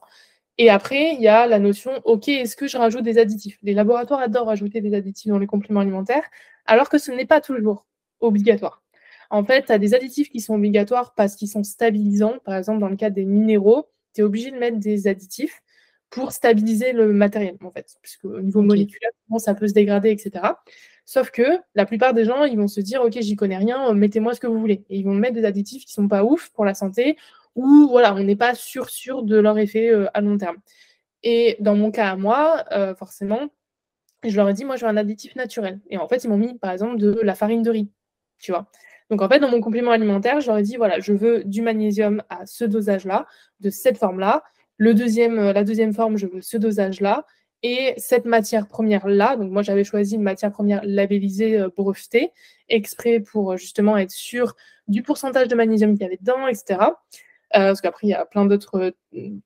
Et après, il y a la notion, OK, est-ce que je rajoute des additifs? Les laboratoires adorent rajouter des additifs dans les compléments alimentaires, alors que ce n'est pas toujours obligatoire. En fait, tu as des additifs qui sont obligatoires parce qu'ils sont stabilisants. Par exemple, dans le cas des minéraux, tu es obligé de mettre des additifs pour stabiliser le matériel, en fait, puisque au niveau moléculaire, ça peut se dégrader, etc. Sauf que la plupart des gens, ils vont se dire, OK, j'y connais rien, mettez-moi ce que vous voulez. Et ils vont mettre des additifs qui sont pas ouf pour la santé, ou voilà, on n'est pas sûr, sûr de leur effet euh, à long terme. Et dans mon cas à moi, euh, forcément, je leur ai dit, moi, je veux un additif naturel. Et en fait, ils m'ont mis, par exemple, de la farine de riz, tu vois. Donc, en fait, dans mon complément alimentaire, je leur ai dit, voilà, je veux du magnésium à ce dosage-là, de cette forme-là. Le deuxième, euh, la deuxième forme, je veux ce dosage-là. Et cette matière première-là, donc moi, j'avais choisi une matière première labellisée, euh, brevetée, exprès pour euh, justement être sûr du pourcentage de magnésium qu'il y avait dedans, etc. parce qu'après, il y a plein d'autres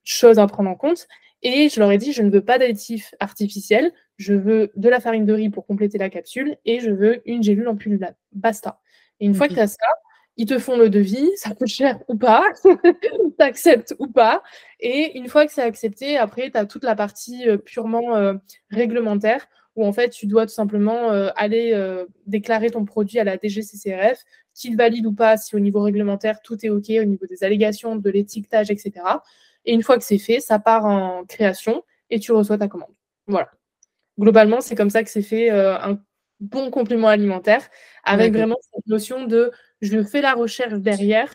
choses à prendre en compte. Et je leur ai dit, je ne veux pas d'additif artificiel, je veux de la farine de riz pour compléter la capsule et je veux une gélule en pullulane. Basta. Et une fois que tu as ça, ils te font le devis, ça coûte cher ou pas, tu acceptes ou pas. Et une fois que c'est accepté, après, tu as toute la partie euh, purement euh, réglementaire où en fait, tu dois tout simplement euh, aller déclarer ton produit à la DGCCRF, qu'il valide ou pas, si au niveau réglementaire, tout est OK, au niveau des allégations, de l'étiquetage, etc. Et une fois que c'est fait, ça part en création et tu reçois ta commande. Voilà. Globalement, c'est comme ça que c'est fait un bon complément alimentaire, avec vraiment cette notion de je fais la recherche derrière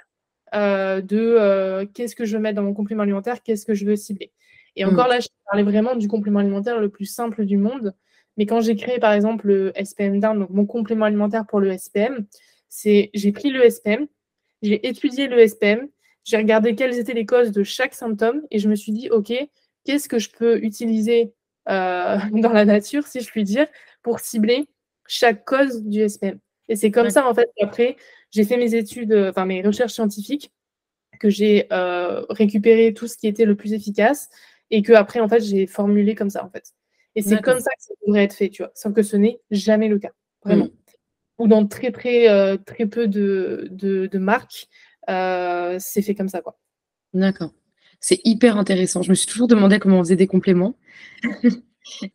euh, de euh, qu'est-ce que je veux mettre dans mon complément alimentaire, qu'est-ce que je veux cibler. Et mm. encore là, je parlais vraiment du complément alimentaire le plus simple du monde. Mais quand j'ai créé par exemple le SPM Down, donc mon complément alimentaire pour le SPM, c'est j'ai pris le SPM, j'ai étudié le SPM, j'ai regardé quelles étaient les causes de chaque symptôme et je me suis dit, OK, qu'est-ce que je peux utiliser euh, dans la nature, si je puis dire, pour cibler chaque cause du SPM. Et c'est comme ça, en fait, qu'après, j'ai fait mes études, enfin mes recherches scientifiques, que j'ai euh, récupéré tout ce qui était le plus efficace et que après, en fait, j'ai formulé comme ça, en fait. Et c'est comme ça que ça devrait être fait, tu vois, sans que ce n'est jamais le cas, vraiment. Mm. Ou dans très, très, euh, très peu de, de, de marques, euh, c'est fait comme ça, quoi. D'accord. C'est hyper intéressant. Je me suis toujours demandé comment on faisait des compléments.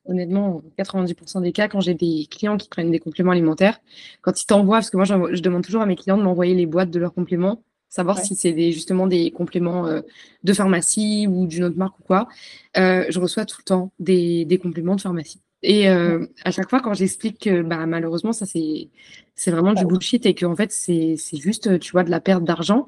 Honnêtement, 90% des cas, quand j'ai des clients qui prennent des compléments alimentaires, quand ils t'envoient, parce que moi, je demande toujours à mes clients de m'envoyer les boîtes de leurs compléments, savoir si c'est des, justement des compléments euh, de pharmacie ou d'une autre marque ou quoi. Euh, je reçois tout le temps des, des compléments de pharmacie. Et euh, à chaque fois, quand j'explique que bah, malheureusement, ça c'est c'est vraiment du bullshit et qu'en fait, c'est juste, tu vois, de la perte d'argent,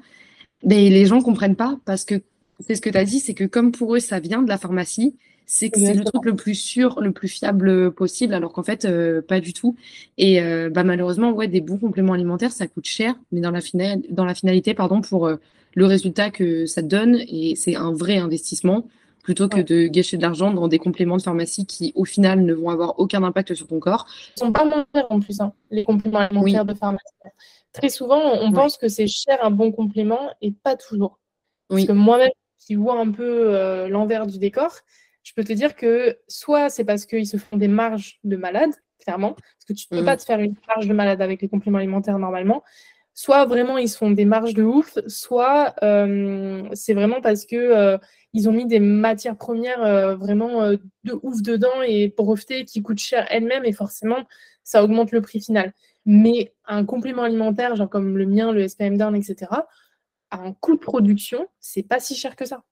mais les gens comprennent pas parce que c'est ce que tu as dit, c'est que comme pour eux, ça vient de la pharmacie, c'est que c'est le truc le plus sûr, le plus fiable possible, alors qu'en fait, euh, pas du tout. Et euh, bah, malheureusement, ouais, des bons compléments alimentaires, ça coûte cher, mais dans la, dans la finalité, pardon, pour le résultat que ça donne, et c'est un vrai investissement plutôt que de gâcher de l'argent dans des compléments de pharmacie qui, au final, ne vont avoir aucun impact sur ton corps. Ils sont pas moins chers en plus, hein, les compléments alimentaires de pharmacie. Très souvent, on pense que c'est cher un bon complément et pas toujours. Parce que moi-même, qui vois un peu euh, l'envers du décor, je peux te dire que soit c'est parce qu'ils se font des marges de malade, clairement, parce que tu ne peux mmh. pas te faire une marge de malade avec les compléments alimentaires normalement, soit vraiment ils se font des marges de ouf, soit euh, c'est vraiment parce que euh, ils ont mis des matières premières euh, vraiment de ouf dedans et brevetées qui coûtent cher elles-mêmes et forcément ça augmente le prix final. Mais un complément alimentaire, genre comme le mien, le SPM Down, etc., à un coût de production, c'est pas si cher que ça.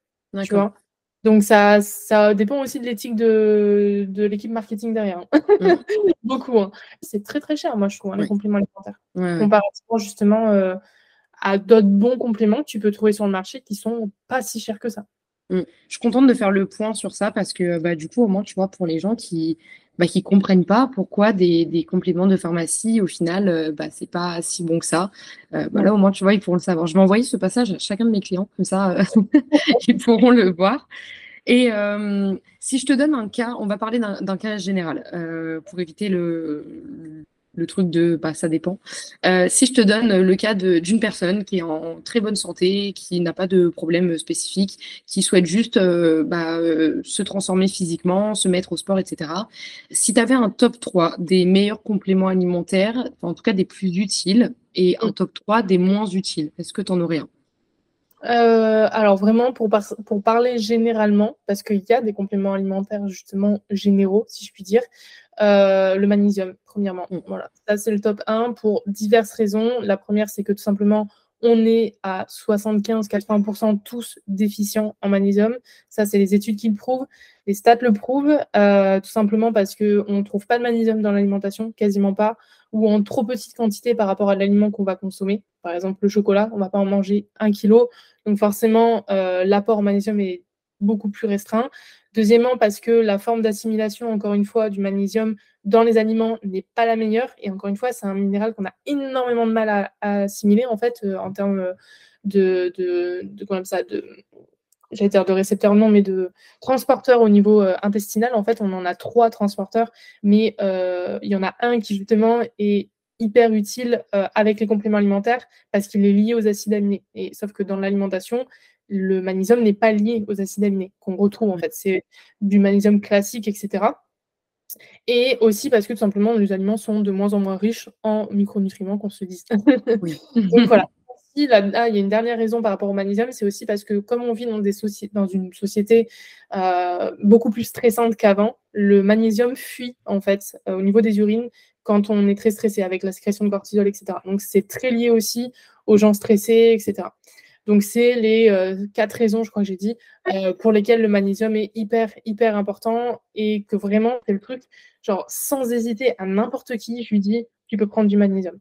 Tu vois? Donc ça, ça dépend aussi de l'éthique de, de l'équipe marketing derrière. Hein. Mm. Beaucoup. Hein. C'est très très cher, moi je trouve, hein, les compléments alimentaires. Comparativement justement euh, à d'autres bons compléments que tu peux trouver sur le marché qui sont pas si chers que ça. Mm. Je suis contente de faire le point sur ça parce que bah, du coup, au moins, tu vois, pour les gens qui bah, qui comprennent pas pourquoi des, des compléments de pharmacie, au final, euh, bah, c'est pas si bon que ça. Euh, bah, là, au moins, tu vois, ils pourront le savoir. Je vais envoyer ce passage à chacun de mes clients, comme ça, euh, ils pourront le voir. Et si je te donne un cas, on va parler d'un cas général pour éviter le, le truc de bah, ça dépend. Euh, si je te donne le cas d'une personne qui est en très bonne santé, qui n'a pas de problème spécifique, qui souhaite juste euh, bah, euh, se transformer physiquement, se mettre au sport, etc. Si tu avais un top 3 des meilleurs compléments alimentaires, en tout cas des plus utiles, et un top 3 des moins utiles, est-ce que tu en aurais un? Alors vraiment, pour, pour parler généralement, parce qu'il y a des compléments alimentaires justement généraux, si je puis dire, euh, le magnésium, premièrement. Mm. Voilà, ça c'est le top 1 pour diverses raisons. La première, c'est que tout simplement, on est à 75-80% tous déficients en magnésium. Ça, c'est les études qui le prouvent. Les stats le prouvent, euh, tout simplement parce qu'on ne trouve pas de magnésium dans l'alimentation, quasiment pas, ou en trop petite quantité par rapport à l'aliment qu'on va consommer. Par exemple, le chocolat, on ne va pas en manger un kilo. Donc forcément, euh, l'apport en magnésium est beaucoup plus restreint. Deuxièmement, parce que la forme d'assimilation, encore une fois, du magnésium dans les aliments n'est pas la meilleure. Et encore une fois, c'est un minéral qu'on a énormément de mal à, assimiler, en fait, euh, en termes de, de, de, de, récepteurs, non, mais de transporteurs au niveau euh, intestinal. En fait, on en a trois transporteurs, mais euh, il y en a un qui, justement, est hyper utile avec les compléments alimentaires parce qu'il est lié aux acides aminés. Sauf que dans l'alimentation, le magnésium n'est pas lié aux acides aminés qu'on retrouve en fait. C'est du magnésium classique, etc. Et aussi parce que tout simplement, les aliments sont de moins en moins riches en micronutriments, qu'on se dise. Oui. Donc voilà. là, ah, il y a une dernière raison par rapport au magnésium, c'est aussi parce que comme on vit dans, des dans une société euh, beaucoup plus stressante qu'avant, le magnésium fuit en fait euh, au niveau des urines quand on est très stressé avec la sécrétion de cortisol, etc. Donc c'est très lié aussi aux gens stressés, etc. Donc, c'est les euh, quatre raisons, je crois que j'ai dit, euh, pour lesquelles le magnésium est hyper, hyper important et que vraiment, c'est le truc, genre, sans hésiter à n'importe qui, je lui dis, tu peux prendre du magnésium.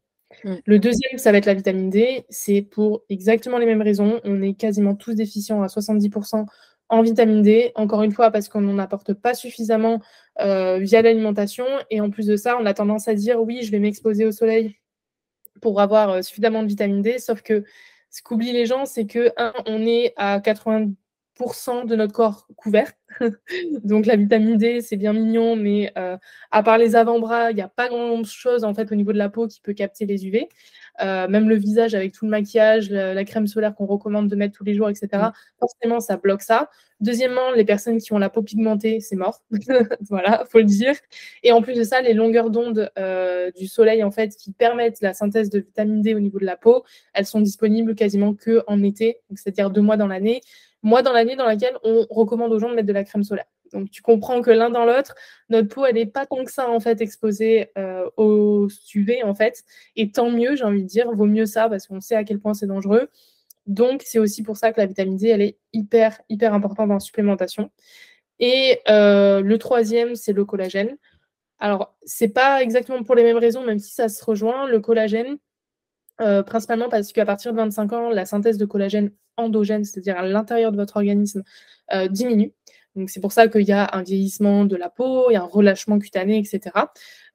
Le deuxième, ça va être la vitamine D. C'est pour exactement les mêmes raisons. On est quasiment tous déficients à 70% en vitamine D. Encore une fois, parce qu'on n'en apporte pas suffisamment euh, via l'alimentation. Et en plus de ça, on a tendance à dire oui, je vais m'exposer au soleil pour avoir suffisamment de vitamine D. Sauf que ce qu'oublient les gens, c'est que, un, on est à 80% de notre corps couvert. Donc la vitamine D, c'est bien mignon, mais euh, à part les avant-bras, il n'y a pas grand-chose en fait au niveau de la peau qui peut capter les UV. Euh, même le visage avec tout le maquillage, la, crème solaire qu'on recommande de mettre tous les jours, etc. Mm. Forcément, ça bloque ça. Deuxièmement, les personnes qui ont la peau pigmentée, c'est mort. voilà, faut le dire. Et en plus de ça, les longueurs d'onde euh, du soleil, en fait, qui permettent la synthèse de vitamine D au niveau de la peau, elles sont disponibles quasiment que en été, c'est-à-dire deux mois dans l'année. Mois dans l'année dans laquelle on recommande aux gens de mettre de la crème solaire. Donc tu comprends que l'un dans l'autre, notre peau, elle n'est pas tant que ça en fait exposée euh, au UV en fait. Et tant mieux, j'ai envie de dire, vaut mieux ça parce qu'on sait à quel point c'est dangereux. Donc c'est aussi pour ça que la vitamine D, elle est hyper, hyper importante la supplémentation. Et euh, le troisième, c'est le collagène. Alors, c'est pas exactement pour les mêmes raisons, même si ça se rejoint. Le collagène, euh, principalement parce qu'à partir de 25 ans, la synthèse de collagène endogène, c'est-à-dire à, l'intérieur de votre organisme, diminue. Donc c'est pour ça qu'il y a un vieillissement de la peau, il y a un relâchement cutané, etc.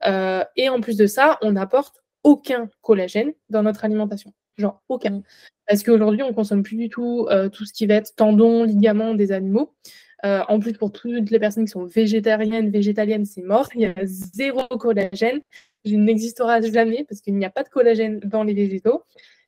Euh, et en plus de ça, on n'apporte aucun collagène dans notre alimentation. Genre aucun. Mm. Parce qu'aujourd'hui, on ne consomme plus du tout euh, tout ce qui va être tendons, ligaments des animaux. Euh, en plus, pour toutes les personnes qui sont végétariennes, végétaliennes, c'est mort. Il y a zéro collagène. Il n'existera jamais parce qu'il n'y a pas de collagène dans les végétaux.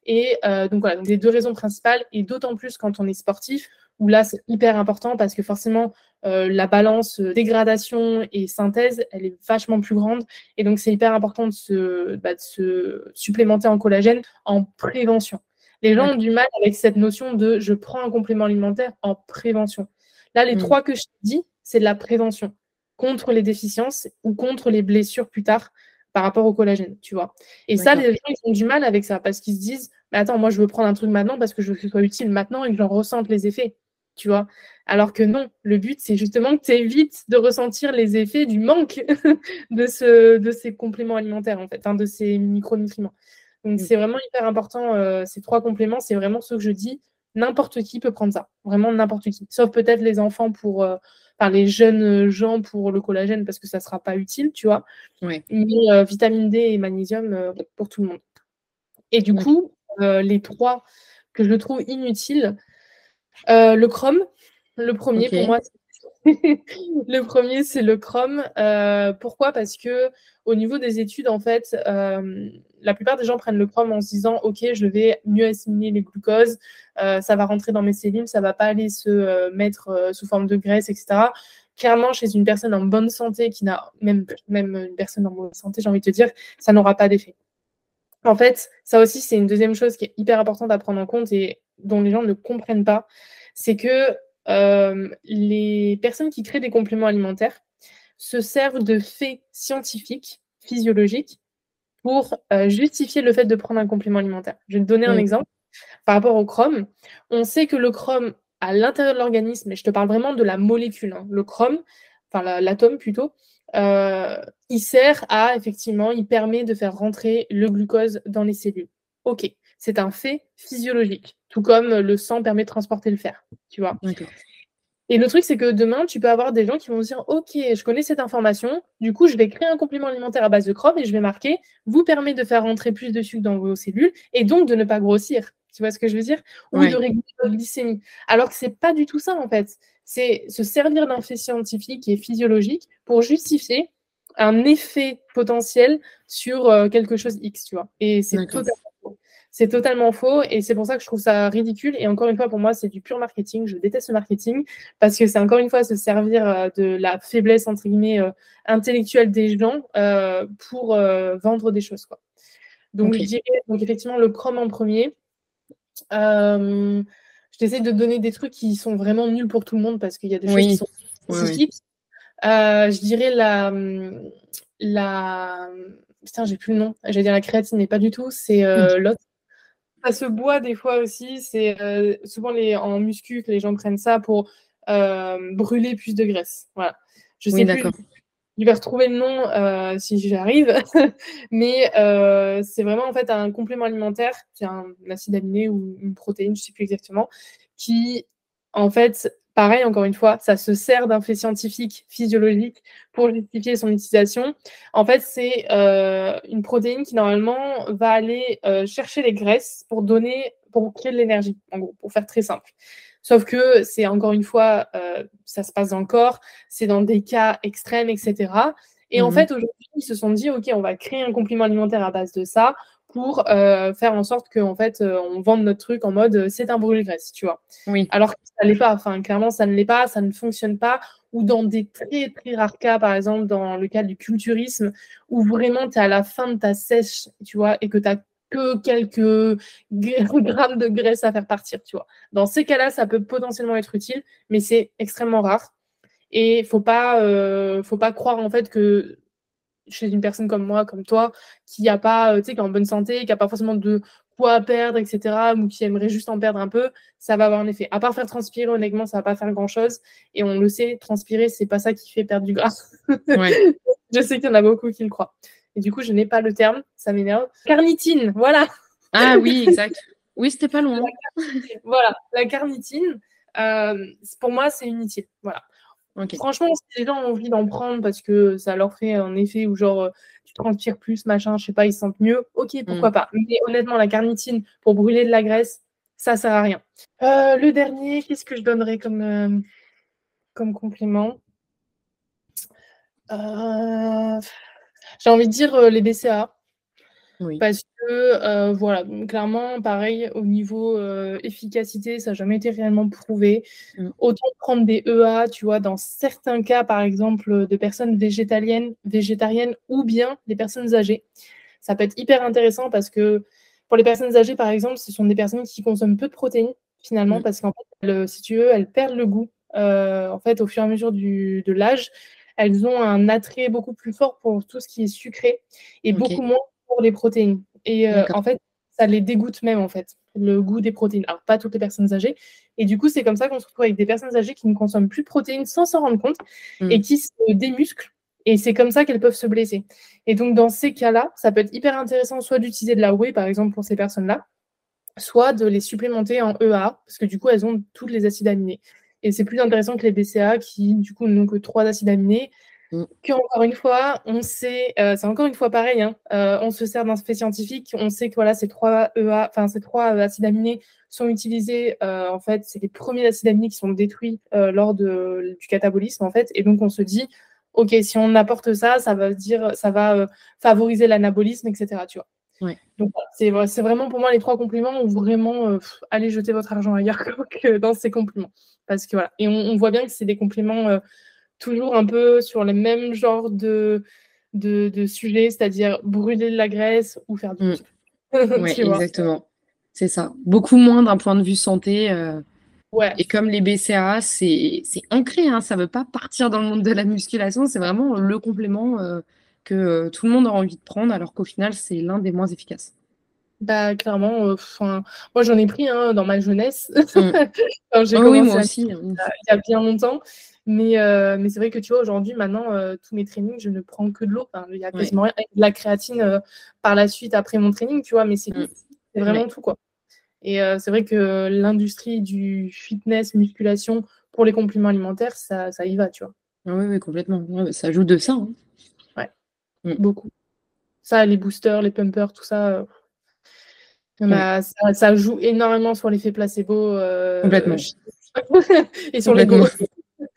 Et donc voilà, donc les deux raisons principales, et d'autant plus quand on est sportif, où là, c'est hyper important parce que forcément, euh, la balance euh, dégradation et synthèse, elle est vachement plus grande. Et donc, c'est hyper important de se, bah, de se, supplémenter en collagène en prévention. Les gens ont du mal avec cette notion de je prends un complément alimentaire en prévention. Là, les mm. trois que je dis, c'est de la prévention contre les déficiences ou contre les blessures plus tard par rapport au collagène, tu vois. Et ça, les gens, ils ont du mal avec ça parce qu'ils se disent, mais attends, moi, je veux prendre un truc maintenant parce que je veux que ce soit utile maintenant et que j'en ressente les effets tu vois. Alors que non, le but, c'est justement que tu évites de ressentir les effets du manque de, ce, de ces compléments alimentaires, en fait, de ces micronutriments. Donc, mm. c'est vraiment hyper important, euh, ces trois compléments, c'est vraiment ce que je dis. N'importe qui peut prendre ça, vraiment n'importe qui, sauf peut-être les enfants pour, euh, enfin les jeunes gens pour le collagène parce que ça ne sera pas utile, tu vois. Mais euh, vitamine D et magnésium pour tout le monde. Et du coup, les trois que je trouve inutiles, euh, le Chrome, le premier pour moi. le premier, c'est le Chrome. Euh, pourquoi? Parce que au niveau des études, en fait, euh, la plupart des gens prennent le Chrome en se disant Ok, je vais mieux assimiler les glucoses, ça va rentrer dans mes cellules, ça va pas aller se mettre sous forme de graisse, etc. Clairement, chez une personne en bonne santé, qui n'a même, même une personne en bonne santé, j'ai envie de te dire, ça n'aura pas d'effet. En fait, ça aussi, c'est une deuxième chose qui est hyper importante à prendre en compte et dont les gens ne comprennent pas, c'est que euh, les personnes qui créent des compléments alimentaires se servent de faits scientifiques, physiologiques, pour euh, justifier le fait de prendre un complément alimentaire. Je vais te donner un exemple. Par rapport au chrome, on sait que le chrome, à l'intérieur de l'organisme, et je te parle vraiment de la molécule, hein, le chrome, enfin l'atome plutôt, euh, il sert à, effectivement, il permet de faire rentrer le glucose dans les cellules. OK, c'est un fait physiologique, tout comme le sang permet de transporter le fer, tu vois. Et le truc, c'est que demain, tu peux avoir des gens qui vont se dire Ok, je connais cette information, du coup, je vais créer un complément alimentaire à base de chrome et je vais marquer vous permet de faire rentrer plus de sucre dans vos cellules et donc de ne pas grossir. Tu vois ce que je veux dire? Ou de réguler votre glycémie. Alors que c'est pas du tout ça, en fait. C'est se servir d'un fait scientifique et physiologique pour justifier un effet potentiel sur euh, quelque chose X, tu vois. Et c'est totalement. C'est totalement faux et c'est pour ça que je trouve ça ridicule. Et encore une fois, pour moi, c'est du pur marketing. Je déteste le marketing parce que c'est encore une fois se servir euh, de la faiblesse, entre guillemets, euh, intellectuelle des gens pour vendre des choses, quoi. Donc, je dirais, donc effectivement, le Chrome en premier. je t'essaie de donner des trucs qui sont vraiment nuls pour tout le monde parce qu'il y a des choses qui sont spécifiques. Euh, je dirais la. la... Putain, j'ai plus le nom. J'allais dire la créatine, mais pas du tout. C'est euh, l'autre. Ça se boit des fois aussi. C'est euh, souvent les, en muscu que les gens prennent ça pour brûler plus de graisse. Voilà. Je sais plus. Je vais retrouver le nom si j'y arrive. mais c'est vraiment en fait un complément alimentaire, c'est un, un acide aminé ou une protéine, je ne sais plus exactement, qui en fait pareil, encore une fois, ça se sert d'un fait scientifique, physiologique pour justifier son utilisation. En fait, c'est euh, une protéine qui normalement va aller euh, chercher les graisses pour donner, pour créer de l'énergie, en gros, pour faire très simple. Sauf que c'est encore une fois, euh, ça se passe dans le corps, c'est dans des cas extrêmes, etc. Et en mmh fait, aujourd'hui, ils se sont dit, OK, on va créer un complément alimentaire à base de ça pour euh, faire en sorte qu'en fait, euh, on vende notre truc en mode euh, c'est un brûle-graisse, tu vois. Oui. Alors que ça ne l'est pas. Enfin, clairement, ça ne l'est pas, ça ne fonctionne pas. Ou dans des très, très rares cas, par exemple, dans le cas du culturisme, où vraiment tu es à la fin de ta sèche, tu vois, et que tu as que quelques grammes de graisse à faire partir, tu vois. Dans ces cas-là, ça peut potentiellement être utile, mais c'est extrêmement rare. Et faut pas, faut pas croire en fait que chez une personne comme moi, comme toi, qui a pas, euh, tu sais, qui est en bonne santé, qui n'a pas forcément de poids à perdre, etc., ou qui aimerait juste en perdre un peu, ça va avoir un effet. À part faire transpirer, honnêtement, ça va pas faire grand chose. Et on le sait, transpirer, c'est pas ça qui fait perdre du gras. je sais qu'il y en a beaucoup qui le croient. Et du coup, je n'ai pas le terme, ça m'énerve. Carnitine, voilà. Ah oui, exact. Oui, c'était pas loin. voilà, la carnitine, euh, pour moi, c'est inutile. Voilà. Franchement, si les gens ont envie d'en prendre parce que ça leur fait un effet où genre euh, tu transpires plus, machin, je sais pas, ils se sentent mieux, ok, pourquoi mm. pas. Mais honnêtement, la carnitine pour brûler de la graisse, ça sert à rien. Euh, le dernier, qu'est-ce que je donnerais comme, euh, comme compliment J'ai envie de dire les BCA. Parce que, euh, voilà, clairement, pareil, au niveau euh, efficacité, ça n'a jamais été réellement prouvé. Mmh. Autant prendre des EA, tu vois, dans certains cas, par exemple, de personnes végétaliennes, végétariennes ou bien des personnes âgées. Ça peut être hyper intéressant parce que pour les personnes âgées, par exemple, ce sont des personnes qui consomment peu de protéines, finalement, mmh. parce qu'en fait, si tu veux, elles perdent le goût. Euh, en fait, au fur et à mesure du, de l'âge, elles ont un attrait beaucoup plus fort pour tout ce qui est sucré et beaucoup moins pour les protéines. Et euh, en fait, ça les dégoûte même, en fait, le goût des protéines. Alors, pas toutes les personnes âgées. Et du coup, c'est comme ça qu'on se retrouve avec des personnes âgées qui ne consomment plus de protéines sans s'en rendre compte et mm. qui se démusclent. Et c'est comme ça qu'elles peuvent se blesser. Et donc, dans ces cas-là, ça peut être hyper intéressant soit d'utiliser de la whey, par exemple, pour ces personnes-là, soit de les supplémenter en EA, parce que du coup, elles ont tous les acides aminés. Et c'est plus intéressant que les BCA qui, du coup, n'ont que trois acides aminés. Mm. Qu'encore une fois, on sait, euh, c'est encore une fois pareil, hein, euh, on se sert d'un fait scientifique, on sait que voilà, ces trois EA, enfin ces trois euh, acides aminés sont utilisés, en fait, c'est les premiers acides aminés qui sont détruits lors de, du catabolisme, en fait, et donc on se dit, ok, si on apporte ça, ça va dire, ça va favoriser l'anabolisme, etc. Tu vois. Donc c'est vraiment pour moi les trois compléments où vraiment allez jeter votre argent ailleurs que dans ces compléments, parce que voilà, et on, on voit bien que c'est des compléments toujours un peu sur les mêmes genres de, de, sujets, c'est-à-dire brûler de la graisse ou faire du mmh. Oui, exactement. C'est ça. Beaucoup moins d'un point de vue santé. Euh, ouais. Et comme les BCA, c'est ancré, hein, ça ne veut pas partir dans le monde de la musculation, c'est vraiment le complément euh, que euh, tout le monde a envie de prendre, alors qu'au final, c'est l'un des moins efficaces. Bah, clairement, moi j'en ai pris hein, dans ma jeunesse. Mmh. j'ai oh oui, moi aussi. Hein. il y a bien longtemps. Mais, euh, mais c'est vrai que tu vois, aujourd'hui, maintenant, euh, tous mes trainings, je ne prends que de l'eau. il y a quasiment rien. De la créatine euh, par la suite après mon training, tu vois, mais c'est mm. vraiment tout, quoi. Et c'est vrai que l'industrie du fitness, musculation pour les compléments alimentaires, ça, ça y va, tu vois. Ah oui, oui, complètement. Ouais, ça ajoute de ça. hein. Mm. Beaucoup. Ça, les boosters, les pumpers, tout ça, ça, ça joue énormément sur l'effet placebo. euh, Complètement. et sur l'ego.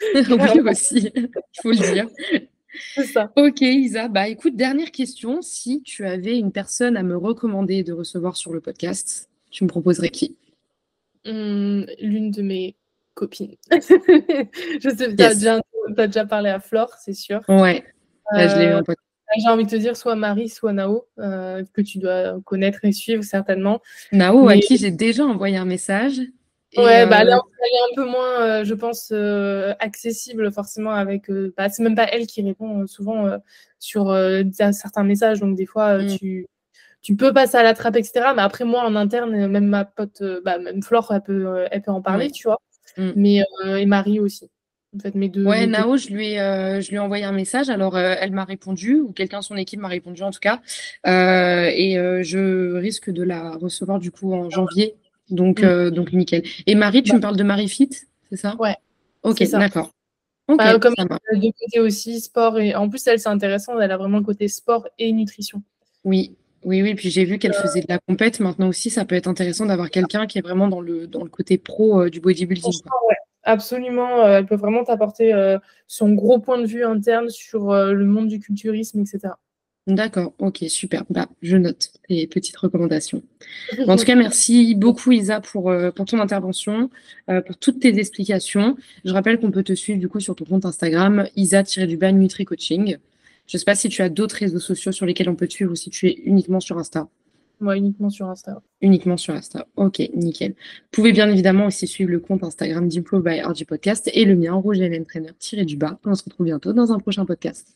oui, aussi, il faut le dire. C'est ça. Ok, Isa. Bah, écoute, dernière question. Si tu avais une personne à me recommander de recevoir sur le podcast, tu me proposerais qui? Hum, L'une de mes copines. Je sais, tu as Yes. déjà, t'as déjà parlé à Flore, c'est sûr. Ouais, là, je l'ai eu Euh, en podcast. J'ai envie de te dire soit Marie, soit Nao, euh, que tu dois connaître et suivre certainement. Nao, à qui j'ai déjà envoyé un message. Et, Ouais, bah, elle, est, euh, elle est un peu moins, euh, je pense, euh, accessible forcément avec. euh, bah, c'est même pas elle qui répond euh, souvent euh, sur euh, certains messages, donc des fois euh, Mm. tu, tu peux passer à la trappe, etc. Mais après moi en interne, euh, même ma pote, euh, bah, même Flore, elle peut, euh, elle peut en parler, tu vois. Mm. Mais euh, et Marie aussi. En fait, mes deux. Ouais, mes deux- Nao, je lui ai, euh, je lui ai envoyé un message. Alors, euh, elle m'a répondu, ou quelqu'un de son équipe m'a répondu en tout cas. Euh, et euh, je risque de la recevoir du coup en janvier. Donc, Mm. euh, donc nickel. Et Marie, tu me parles de Marie Fit, c'est ça? Ouais, Ok, d'accord. Ok, Bah, comme euh, de côté aussi sport et en plus elle c'est intéressant, elle a vraiment le côté sport et nutrition. Oui, oui, oui. Puis j'ai vu qu'elle faisait de la compète. Maintenant aussi, ça peut être intéressant d'avoir quelqu'un qui est vraiment dans le, dans le côté pro euh, du bodybuilding. ouais, absolument. euh, elle peut vraiment t'apporter euh, son gros point de vue interne sur euh, le monde du culturisme, etc. D'accord, ok, super. Bah, je note les petites recommandations. En tout cas, merci beaucoup Isa pour, euh, pour ton intervention, euh, pour toutes tes explications. Je rappelle qu'on peut te suivre du coup sur ton compte Instagram, Isa-du-bas Nutri Coaching. Je ne sais pas si tu as d'autres réseaux sociaux sur lesquels on peut te suivre ou si tu es uniquement sur Insta. Moi, uniquement sur Insta. Uniquement sur Insta. Ok, nickel. Vous pouvez bien évidemment aussi suivre le compte Instagram Diplo by RG Podcast et le mien, Rouge Hélène Trainer-du-bas. On se retrouve bientôt dans un prochain podcast.